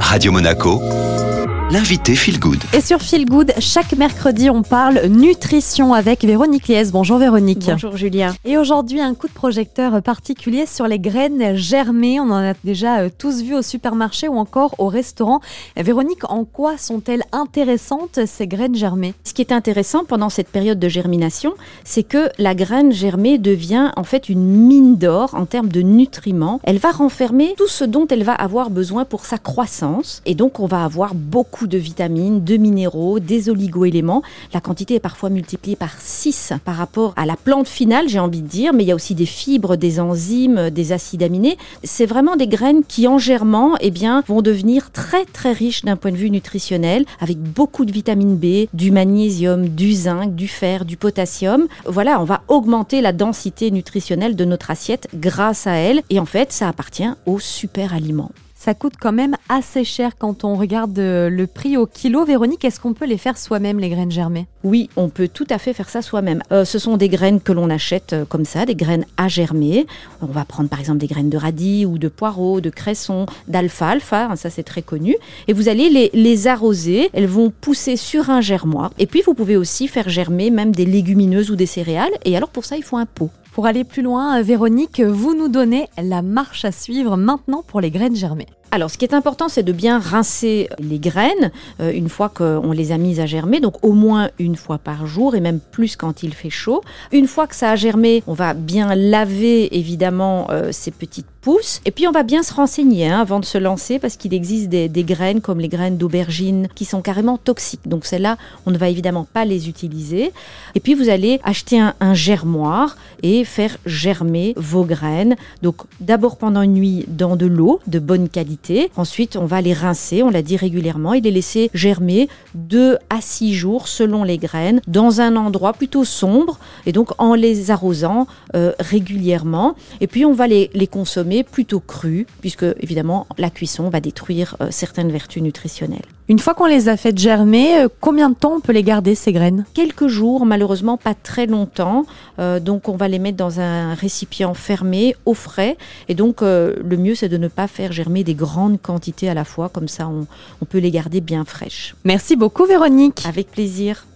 Radio Monaco, l'invité Feel Good. Et sur Feel Good, chaque mercredi, on parle nutrition avec Véronique Liès. Bonjour Véronique. Bonjour Julien. Et aujourd'hui, un coup de projecteur particulier sur les graines germées. On en a déjà euh, tous vu au supermarché ou encore au restaurant. Véronique, en quoi sont-elles intéressantes ces graines germées? Ce qui est intéressant pendant cette période de germination, c'est que la graine germée devient en fait une mine d'or en termes de nutriments. Elle va renfermer tout ce dont elle va avoir besoin pour sa croissance. Et donc, on va avoir beaucoup de vitamines, de minéraux, des oligoéléments. La quantité est parfois multipliée par 6 par rapport à la plante finale, j'ai envie de dire, mais il y a aussi des fibres, des enzymes, des acides aminés. C'est vraiment des graines qui, en germant, eh bien, vont devenir très très riches d'un point de vue nutritionnel, avec beaucoup de vitamine B, du magnésium, du zinc, du fer, du potassium. Voilà, on va augmenter la densité nutritionnelle de notre assiette grâce à elles. Et en fait, ça appartient aux super aliments ça coûte quand même assez cher quand on regarde euh, le prix au kilo. Véronique, est-ce qu'on peut les faire soi-même, les graines germées? Oui, on peut tout à fait faire ça soi-même. Euh, ce sont des graines que l'on achète euh, comme ça, des graines à germer. On va prendre par exemple des graines de radis ou de poireaux, de cresson, d'alfalfa, hein, ça c'est très connu. Et vous allez les, les arroser, elles vont pousser sur un germoir. Et puis vous pouvez aussi faire germer même des légumineuses ou des céréales. Et alors pour ça, il faut un pot. Pour aller plus loin, Véronique, vous nous donnez la marche à suivre maintenant pour les graines germées. Alors, ce qui est important, c'est de bien rincer les graines euh, une fois qu'on les a mises à germer, donc au moins une fois par jour et même plus quand il fait chaud. Une fois que ça a germé, on va bien laver évidemment euh, ces petites pousses et puis on va bien se renseigner hein, avant de se lancer parce qu'il existe des, graines comme les graines d'aubergine qui sont carrément toxiques. Donc celles-là, on ne va évidemment pas les utiliser. Et puis vous allez acheter un, un germoir et faire germer vos graines. Donc d'abord pendant une nuit dans de l'eau de bonne qualité Ensuite, on va les rincer, on l'a dit régulièrement, et les laisser germer 2 à 6 jours selon les graines dans un endroit plutôt sombre et donc en les arrosant euh, régulièrement. Et puis on va les, les, consommer plutôt crus puisque évidemment la cuisson va détruire euh, certaines vertus nutritionnelles. Une fois qu'on les a fait germer, euh, combien de temps on peut les garder ces graines? Quelques jours, malheureusement pas très longtemps. Donc on va les mettre dans un récipient fermé, au frais. Et donc le mieux c'est de ne pas faire germer des grandes quantités à la fois, comme ça on, on peut les garder bien fraîches. Merci beaucoup Véronique. Avec plaisir.